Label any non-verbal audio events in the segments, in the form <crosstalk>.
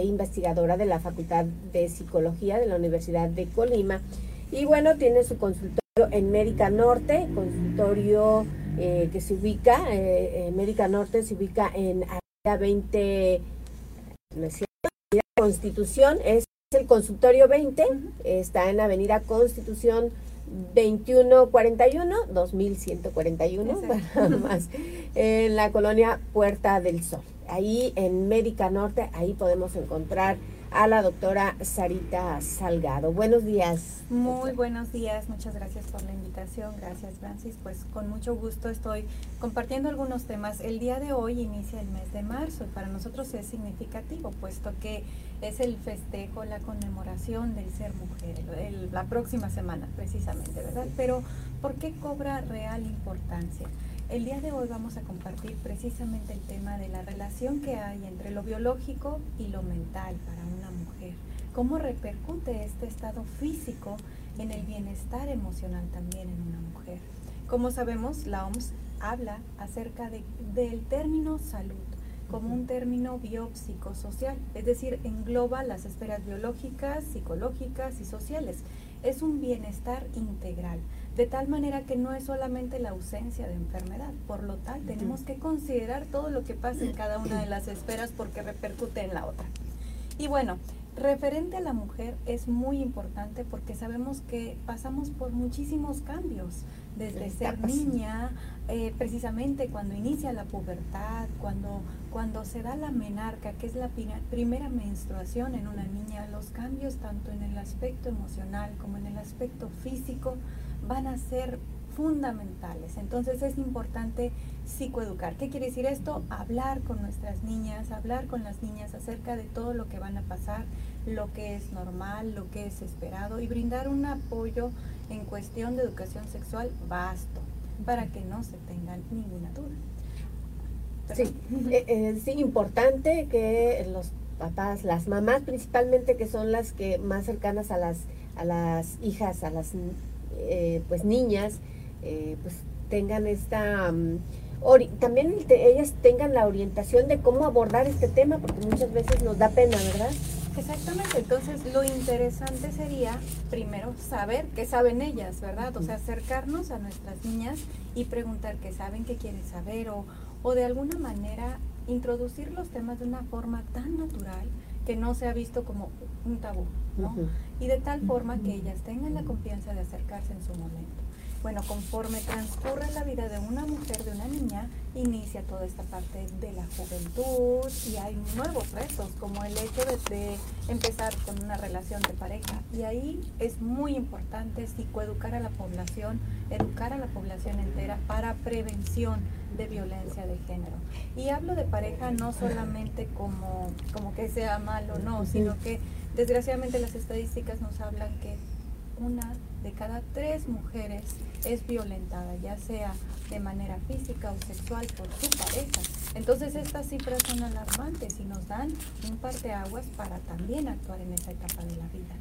investigadora de la Facultad de Psicología de la Universidad de Colima. Y bueno, tiene su consultorio en Médica Norte, consultorio eh, que se ubica, eh, Médica Norte se ubica en Avenida 20, no es cierto, Constitución, es el consultorio 20, está en Avenida Constitución 2141, 2141, <laughs> más, en la colonia Puerta del Sol ahí en Médica Norte, ahí podemos encontrar a la doctora Sarita Salgado. Buenos días. Muy buenos días, muchas gracias por la invitación, gracias Francis. Pues con mucho gusto estoy compartiendo algunos temas. El día de hoy inicia el mes de marzo y para nosotros es significativo, puesto que es el festejo, la conmemoración del ser mujer, la próxima semana precisamente, ¿verdad? Pero ¿por qué cobra real importancia? El día de hoy vamos a compartir precisamente el tema de la relación que hay entre lo biológico y lo mental para una mujer. Cómo repercute este estado físico en el bienestar emocional también en una mujer. Como sabemos, la OMS habla acerca de, del término salud como un término biopsicosocial, es decir, engloba las esferas biológicas, psicológicas y sociales. Es un bienestar integral de tal manera que no es solamente la ausencia de enfermedad, por lo tal tenemos que considerar todo lo que pasa en cada una de las esferas porque repercute en la otra. Y bueno, referente a la mujer es muy importante porque sabemos que pasamos por muchísimos cambios, desde ser niña, eh, precisamente cuando inicia la pubertad, cuando, cuando se da la menarca, que es la primera menstruación en una niña, los cambios tanto en el aspecto emocional como en el aspecto físico, van a ser fundamentales. Entonces es importante psicoeducar. ¿Qué quiere decir esto? Hablar con nuestras niñas, hablar con las niñas acerca de todo lo que van a pasar, lo que es normal, lo que es esperado y brindar un apoyo en cuestión de educación sexual vasto para que no se tengan ninguna duda. Sí, eh, eh, sí, importante que los papás, las mamás principalmente, que son las que más cercanas a las, a las hijas, a las eh, pues niñas eh, pues tengan esta mm, también ellas tengan la orientación de cómo abordar este tema porque muchas veces nos da pena verdad Exactamente, entonces lo interesante sería primero saber qué saben ellas, ¿verdad? O sea, acercarnos a nuestras niñas y preguntar qué saben, qué quieren saber o, o de alguna manera introducir los temas de una forma tan natural que no se ha visto como un tabú, ¿no? Y de tal forma que ellas tengan la confianza de acercarse en su momento. Bueno, conforme transcurre la vida de una mujer, de una niña, inicia toda esta parte de la juventud y hay nuevos retos, como el hecho de, empezar con una relación de pareja. Y ahí es muy importante psicoeducar a la población, educar a la población entera para prevención de violencia de género. Y hablo de pareja no solamente como, como que sea malo, no, sino que desgraciadamente las estadísticas nos hablan que una de cada tres mujeres es violentada, ya sea de manera física o sexual por su pareja. Entonces estas cifras son alarmantes y nos dan un par de aguas para también actuar en esa etapa de la vida.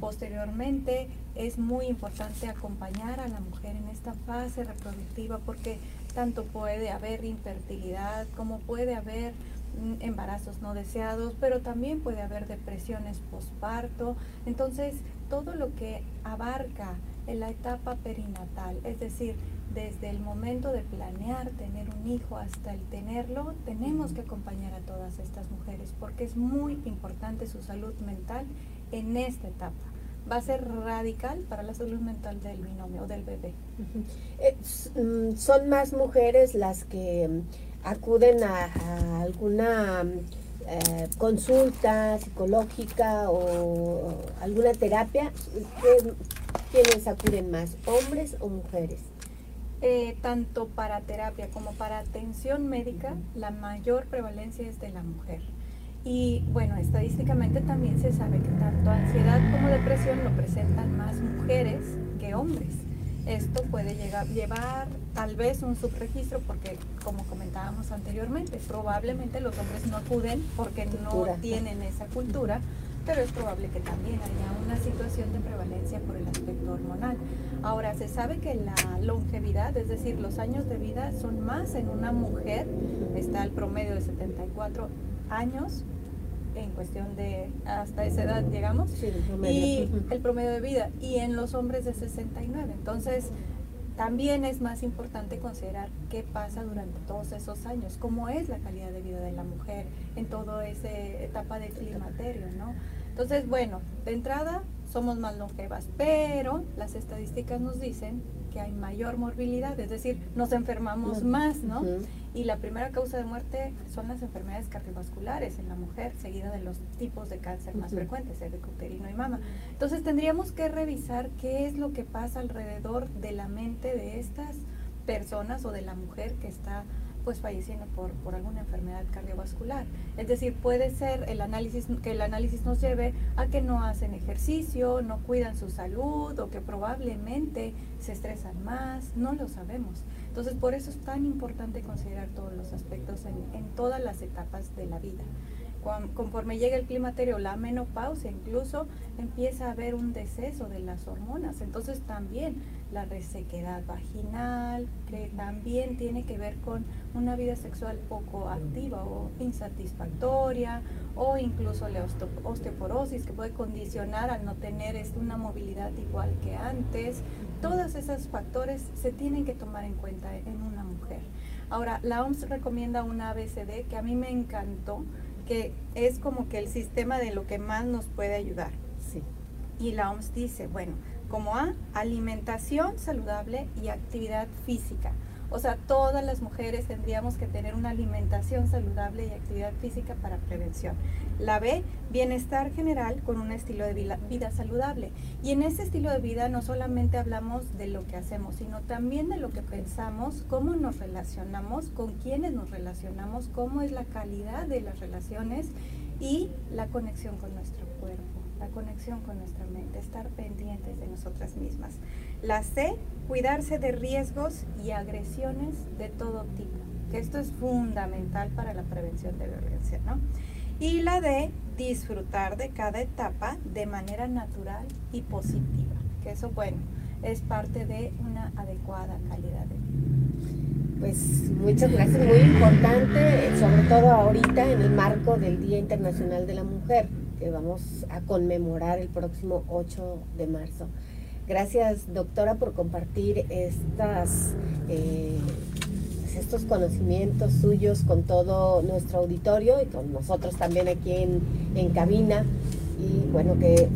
Posteriormente es muy importante acompañar a la mujer en esta fase reproductiva porque tanto puede haber infertilidad como puede haber embarazos no deseados, pero también puede haber depresiones posparto. Entonces, todo lo que abarca en la etapa perinatal, es decir, desde el momento de planear tener un hijo hasta el tenerlo, tenemos que acompañar a todas estas mujeres porque es muy importante su salud mental en esta etapa. Va a ser radical para la salud mental del binomio del bebé. Eh, mm, son más mujeres las que acuden a alguna eh, consulta psicológica o, alguna terapia, ¿quiénes acuden más, hombres o mujeres? Eh, tanto para terapia como para atención médica, la mayor prevalencia es de la mujer. Y bueno, estadísticamente también se sabe que tanto ansiedad como depresión lo presentan más mujeres que hombres. Esto puede llegar, llevar tal vez un subregistro porque, como comentábamos anteriormente, probablemente los hombres no acuden porque no tienen esa cultura, pero es probable que también haya una situación de prevalencia por el aspecto hormonal. Ahora, se sabe que la longevidad, es decir, los años de vida son más en una mujer, está el promedio de 74 años cuestión de hasta esa edad llegamos y el promedio de vida y en los hombres de 69 entonces también es más importante considerar qué pasa durante todos esos años, cómo es la calidad de vida de la mujer en toda esa etapa de climaterio, ¿no? Entonces, bueno, de entrada somos más longevas, pero las estadísticas nos dicen que hay mayor morbilidad, es decir, nos enfermamos más, ¿no? Y la primera causa de muerte son las enfermedades cardiovasculares en la mujer, seguida de los tipos de cáncer más frecuentes, el uterino y mama. Entonces tendríamos que revisar qué es lo que pasa alrededor de la mente de estas personas o de la mujer que está pues falleciendo por, por alguna enfermedad cardiovascular. Es decir, puede ser el análisis, que el análisis nos lleve a que no hacen ejercicio, no cuidan su salud o que probablemente se estresan más, no lo sabemos. Entonces, por eso es tan importante considerar todos los aspectos en, en todas las etapas de la vida conforme llega el climaterio, la menopausia, incluso empieza a haber un deceso de las hormonas. Entonces también la resequedad vaginal, que también tiene que ver con una vida sexual poco activa o insatisfactoria, o incluso la osteoporosis, que puede condicionar al no tener una movilidad igual que antes. Todos esos factores se tienen que tomar en cuenta en una mujer. Ahora, la OMS recomienda una ABCD que a mí me encantó, que es como que el sistema de lo que más nos puede ayudar. Sí. Y la OMS dice, bueno, como A, alimentación saludable y actividad física. O sea, todas las mujeres tendríamos que tener una alimentación saludable y actividad física para prevención. La B, bienestar general con un estilo de vida, saludable. Y en ese estilo de vida no solamente hablamos de lo que hacemos, sino también de lo que pensamos, cómo nos relacionamos, con quiénes nos relacionamos, cómo es la calidad de las relaciones y la conexión con nuestro cuerpo la conexión con nuestra mente, estar pendientes de nosotras mismas. La C, cuidarse de riesgos y agresiones de todo tipo, que esto es fundamental para la prevención de violencia, ¿no? Y la D, disfrutar de cada etapa de manera natural y positiva, que eso, bueno, es parte de una adecuada calidad de vida. Pues muchas gracias, muy importante, sobre todo ahorita en el marco del Día Internacional de la Mujer que vamos a conmemorar el próximo 8 de marzo. Gracias, doctora, por compartir estas, eh, estos conocimientos suyos con todo nuestro auditorio y con nosotros también aquí en, en cabina. Y bueno, que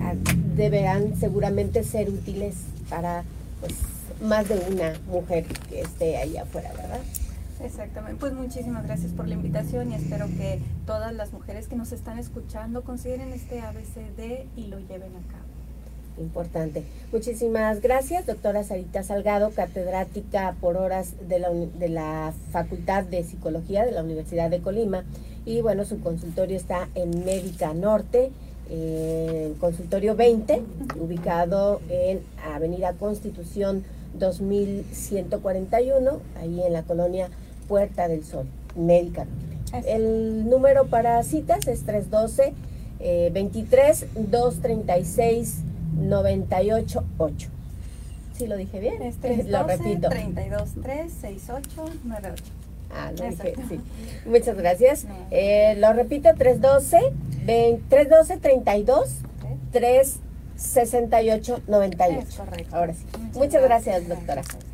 deberán seguramente ser útiles para pues, más de una mujer que esté ahí afuera, ¿verdad? Exactamente. Pues muchísimas gracias por la invitación y espero que todas las mujeres que nos están escuchando consideren este ABCD y lo lleven a cabo. Importante. Muchísimas gracias, doctora Sarita Salgado, catedrática por horas de la, de la Facultad de Psicología de la Universidad de Colima. Y bueno, su consultorio está en Médica Norte, en consultorio 20, ubicado en Avenida Constitución 2141, ahí en la colonia Puerta del Sol, médica. El número para citas es 312 23 236 98 8. ¿Sí lo dije bien? Es 312, <laughs> lo repito. 32 3 68 98. Ah, lo dije, sí. Muchas gracias. Eh, lo repito, 312 20, 312 32 3 68 98. Es correcto. Ahora sí. Muchas, Muchas gracias, doctora. Gracias.